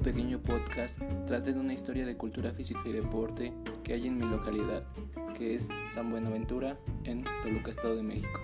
pequeño podcast trate de una historia de cultura física y deporte que hay en mi localidad, que es San Buenaventura, en Toluca, Estado de México.